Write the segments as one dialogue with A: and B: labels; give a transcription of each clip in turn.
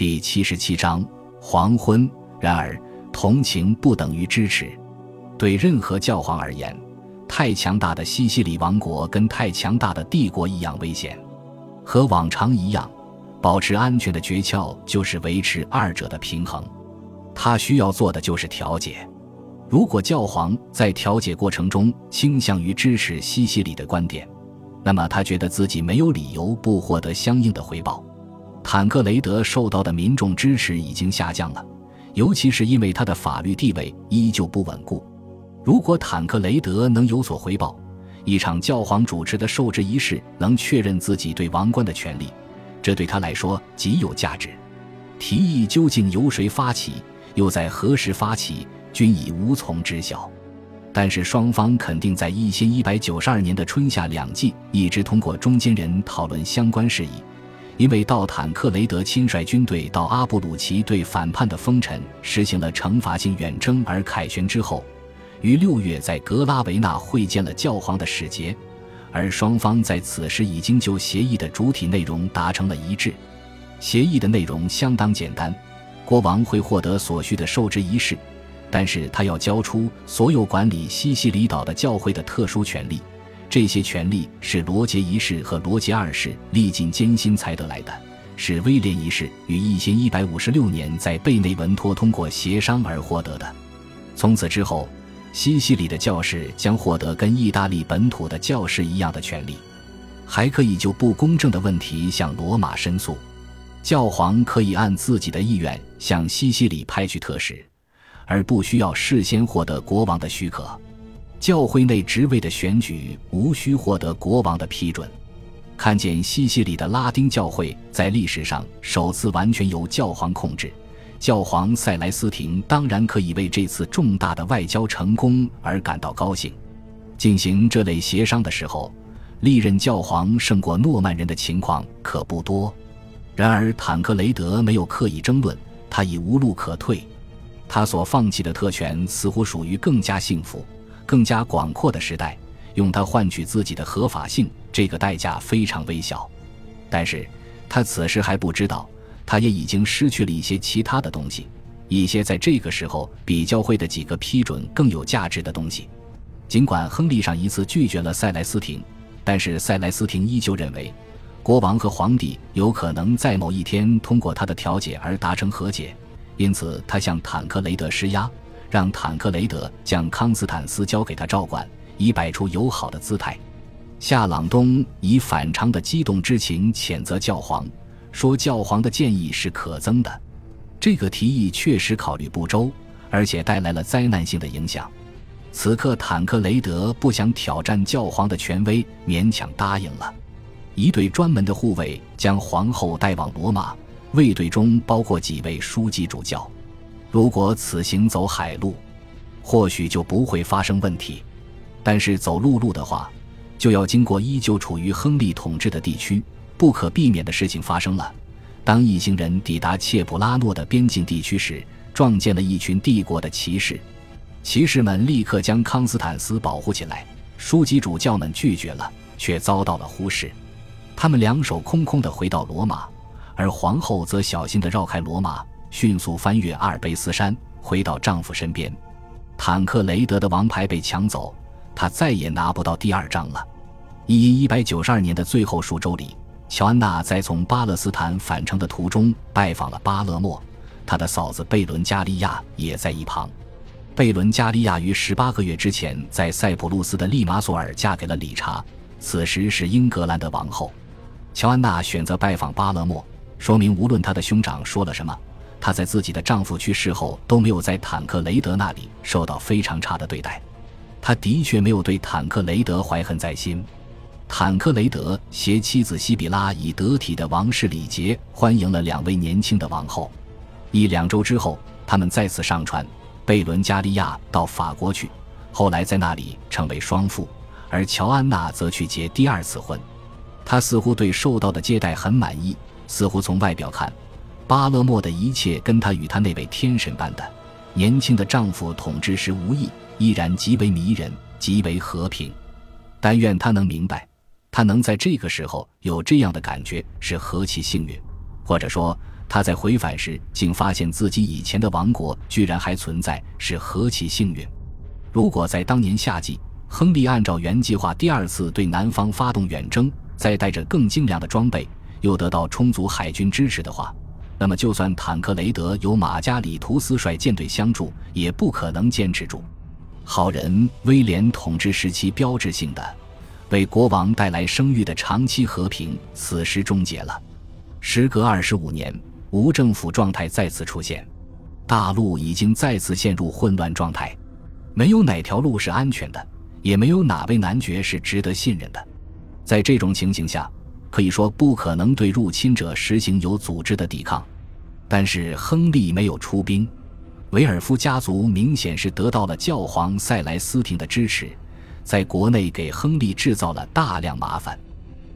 A: 第七十七章黄昏。然而，同情不等于支持。对任何教皇而言，太强大的西西里王国跟太强大的帝国一样危险。和往常一样，保持安全的诀窍就是维持二者的平衡。他需要做的就是调解。如果教皇在调解过程中倾向于支持西西里的观点，那么他觉得自己没有理由不获得相应的回报。坦克雷德受到的民众支持已经下降了，尤其是因为他的法律地位依旧不稳固。如果坦克雷德能有所回报，一场教皇主持的受制仪式能确认自己对王冠的权利，这对他来说极有价值。提议究竟由谁发起，又在何时发起，均已无从知晓。但是双方肯定在一千一百九十二年的春夏两季一直通过中间人讨论相关事宜。因为到坦克雷德亲率军队到阿布鲁奇对反叛的封臣实行了惩罚性远征而凯旋之后，于六月在格拉维纳会见了教皇的使节，而双方在此时已经就协议的主体内容达成了一致。协议的内容相当简单，国王会获得所需的受职仪式，但是他要交出所有管理西西里岛的教会的特殊权利。这些权利是罗杰一世和罗杰二世历尽艰辛才得来的，是威廉一世于一千一百五十六年在贝内文托通过协商而获得的。从此之后，西西里的教士将获得跟意大利本土的教士一样的权利，还可以就不公正的问题向罗马申诉。教皇可以按自己的意愿向西西里派去特使，而不需要事先获得国王的许可。教会内职位的选举无需获得国王的批准。看见西西里的拉丁教会在历史上首次完全由教皇控制，教皇塞莱斯廷当然可以为这次重大的外交成功而感到高兴。进行这类协商的时候，历任教皇胜过诺曼人的情况可不多。然而坦克雷德没有刻意争论，他已无路可退。他所放弃的特权似乎属于更加幸福。更加广阔的时代，用它换取自己的合法性，这个代价非常微小。但是他此时还不知道，他也已经失去了一些其他的东西，一些在这个时候比教会的几个批准更有价值的东西。尽管亨利上一次拒绝了塞莱斯廷，但是塞莱斯廷依旧认为，国王和皇帝有可能在某一天通过他的调解而达成和解，因此他向坦克雷德施压。让坦克雷德将康斯坦斯交给他照管，以摆出友好的姿态。夏朗东以反常的激动之情谴责教皇，说教皇的建议是可憎的。这个提议确实考虑不周，而且带来了灾难性的影响。此刻，坦克雷德不想挑战教皇的权威，勉强答应了。一队专门的护卫将皇后带往罗马，卫队中包括几位书记主教。如果此行走海路，或许就不会发生问题；但是走陆路的话，就要经过依旧处于亨利统治的地区。不可避免的事情发生了：当一行人抵达切普拉诺的边境地区时，撞见了一群帝国的骑士。骑士们立刻将康斯坦斯保护起来，书记主教们拒绝了，却遭到了忽视。他们两手空空地回到罗马，而皇后则小心地绕开罗马。迅速翻越阿尔卑斯山，回到丈夫身边。坦克雷德的王牌被抢走，他再也拿不到第二张了。一一百九十二年的最后数周里，乔安娜在从巴勒斯坦返程的途中拜访了巴勒莫，他的嫂子贝伦加利亚也在一旁。贝伦加利亚于十八个月之前在塞浦路斯的利马索尔嫁给了理查，此时是英格兰的王后。乔安娜选择拜访巴勒莫，说明无论她的兄长说了什么。她在自己的丈夫去世后都没有在坦克雷德那里受到非常差的对待，她的确没有对坦克雷德怀恨在心。坦克雷德携妻子西比拉以得体的王室礼节欢迎了两位年轻的王后。一两周之后，他们再次上船，贝伦加利亚到法国去，后来在那里成为双父，而乔安娜则去结第二次婚。她似乎对受到的接待很满意，似乎从外表看。巴勒莫的一切跟她与她那位天神般的年轻的丈夫统治时无异，依然极为迷人，极为和平。但愿她能明白，她能在这个时候有这样的感觉是何其幸运，或者说他在回返时竟发现自己以前的王国居然还存在，是何其幸运！如果在当年夏季，亨利按照原计划第二次对南方发动远征，再带着更精良的装备，又得到充足海军支持的话，那么就算坦克雷德有马加里图斯率舰队相助，也不可能坚持住。好人威廉统治时期标志性的、为国王带来声誉的长期和平，此时终结了。时隔二十五年。无政府状态再次出现，大陆已经再次陷入混乱状态，没有哪条路是安全的，也没有哪位男爵是值得信任的。在这种情形下，可以说不可能对入侵者实行有组织的抵抗。但是亨利没有出兵，维尔夫家族明显是得到了教皇塞莱斯廷的支持，在国内给亨利制造了大量麻烦。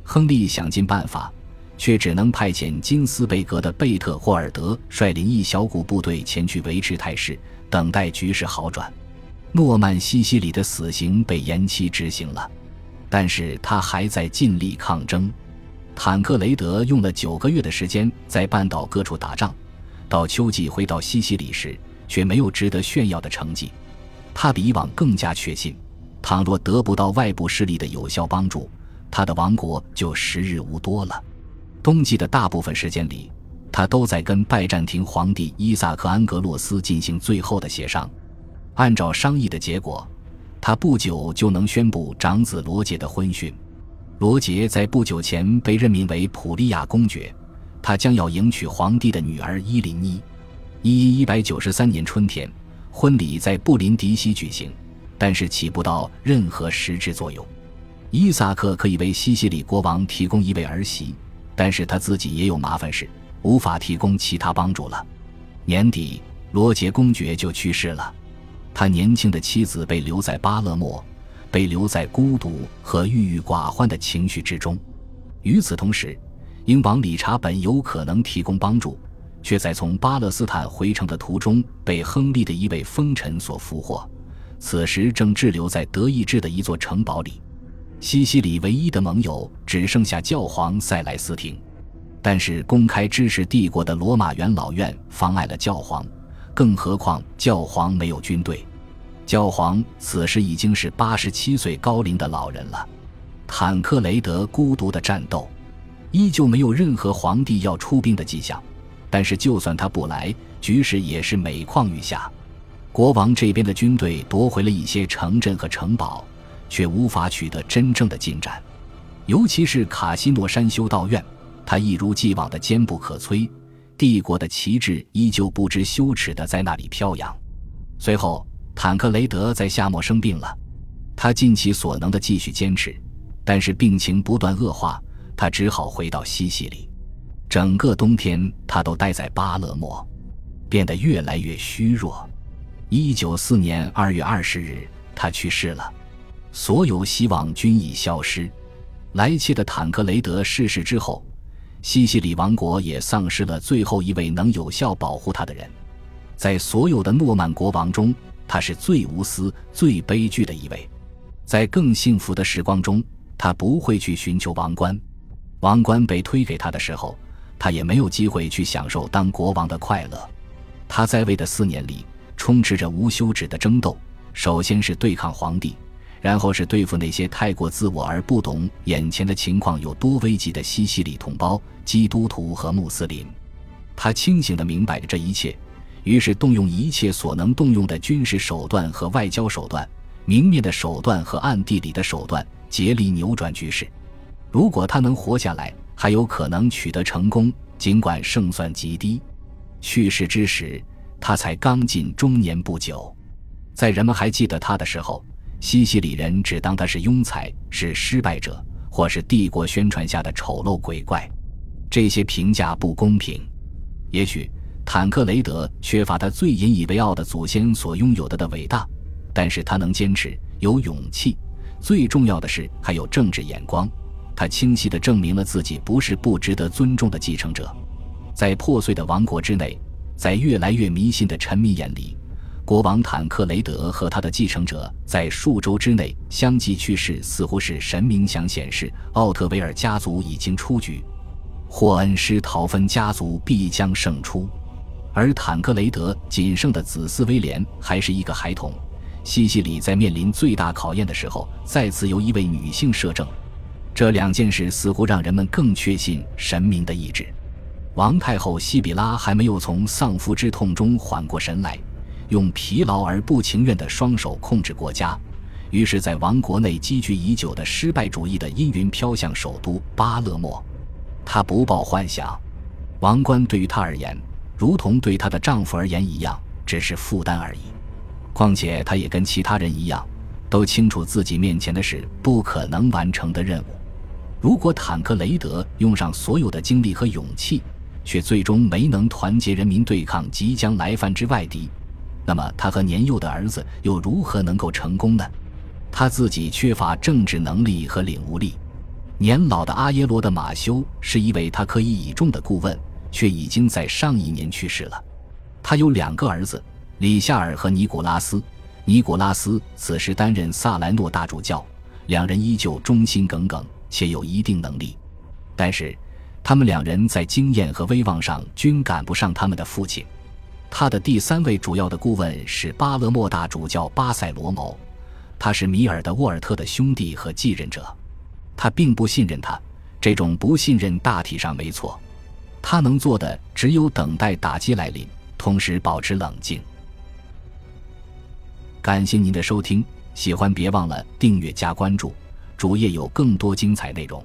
A: 亨利想尽办法。却只能派遣金斯贝格的贝特霍尔德率领一小股部队前去维持态势，等待局势好转。诺曼西西里的死刑被延期执行了，但是他还在尽力抗争。坦克雷德用了九个月的时间在半岛各处打仗，到秋季回到西西里时，却没有值得炫耀的成绩。他比以往更加确信，倘若得不到外部势力的有效帮助，他的王国就时日无多了。冬季的大部分时间里，他都在跟拜占庭皇帝伊萨克·安格洛斯进行最后的协商。按照商议的结果，他不久就能宣布长子罗杰的婚讯。罗杰在不久前被任命为普利亚公爵，他将要迎娶皇帝的女儿伊琳妮。一一一百九十三年春天，婚礼在布林迪西举行，但是起不到任何实质作用。伊萨克可以为西西里国王提供一位儿媳。但是他自己也有麻烦事，无法提供其他帮助了。年底，罗杰公爵就去世了，他年轻的妻子被留在巴勒莫，被留在孤独和郁郁寡欢的情绪之中。与此同时，英王理查本有可能提供帮助，却在从巴勒斯坦回城的途中被亨利的一位封臣所俘获，此时正滞留在德意志的一座城堡里。西西里唯一的盟友只剩下教皇塞莱斯廷，但是公开支持帝国的罗马元老院妨碍了教皇，更何况教皇没有军队。教皇此时已经是八十七岁高龄的老人了。坦克雷德孤独的战斗，依旧没有任何皇帝要出兵的迹象。但是就算他不来，局势也是每况愈下。国王这边的军队夺回了一些城镇和城堡。却无法取得真正的进展，尤其是卡西诺山修道院，他一如既往的坚不可摧，帝国的旗帜依旧不知羞耻的在那里飘扬。随后，坦克雷德在夏末生病了，他尽其所能的继续坚持，但是病情不断恶化，他只好回到西西里。整个冬天，他都待在巴勒莫，变得越来越虚弱。一九四年二月二十日，他去世了。所有希望均已消失。来切的坦克雷德逝世之后，西西里王国也丧失了最后一位能有效保护他的人。在所有的诺曼国王中，他是最无私、最悲剧的一位。在更幸福的时光中，他不会去寻求王冠。王冠被推给他的时候，他也没有机会去享受当国王的快乐。他在位的四年里，充斥着无休止的争斗。首先是对抗皇帝。然后是对付那些太过自我而不懂眼前的情况有多危急的西西里同胞、基督徒和穆斯林。他清醒地明白着这一切，于是动用一切所能动用的军事手段和外交手段、明面的手段和暗地里的手段，竭力扭转局势。如果他能活下来，还有可能取得成功，尽管胜算极低。去世之时，他才刚进中年不久。在人们还记得他的时候。西西里人只当他是庸才，是失败者，或是帝国宣传下的丑陋鬼怪。这些评价不公平。也许坦克雷德缺乏他最引以为傲的祖先所拥有的的伟大，但是他能坚持，有勇气，最重要的是还有政治眼光。他清晰地证明了自己不是不值得尊重的继承者。在破碎的王国之内，在越来越迷信的臣民眼里。国王坦克雷德和他的继承者在数周之内相继去世，似乎是神明想显示奥特维尔家族已经出局。霍恩施陶芬家族必将胜出。而坦克雷德仅剩的子嗣威廉还是一个孩童。西西里在面临最大考验的时候，再次由一位女性摄政。这两件事似乎让人们更确信神明的意志。王太后西比拉还没有从丧夫之痛中缓过神来，用疲劳而不情愿的双手控制国家，于是，在王国内积聚已久的失败主义的阴云飘向首都巴勒莫。她不抱幻想，王冠对于她而言，如同对她的丈夫而言一样，只是负担而已。况且，她也跟其他人一样，都清楚自己面前的是不可能完成的任务。如果坦克雷德用上所有的精力和勇气，却最终没能团结人民对抗即将来犯之外敌，那么他和年幼的儿子又如何能够成功呢？他自己缺乏政治能力和领悟力。年老的阿耶罗的马修是一位他可以倚重的顾问，却已经在上一年去世了。他有两个儿子，里夏尔和尼古拉斯。尼古拉斯此时担任萨莱诺大主教，两人依旧忠心耿耿，且有一定能力，但是。他们两人在经验和威望上均赶不上他们的父亲。他的第三位主要的顾问是巴勒莫大主教巴塞罗谋，他是米尔的沃尔特的兄弟和继任者。他并不信任他，这种不信任大体上没错。他能做的只有等待打击来临，同时保持冷静。感谢您的收听，喜欢别忘了订阅加关注，主页有更多精彩内容。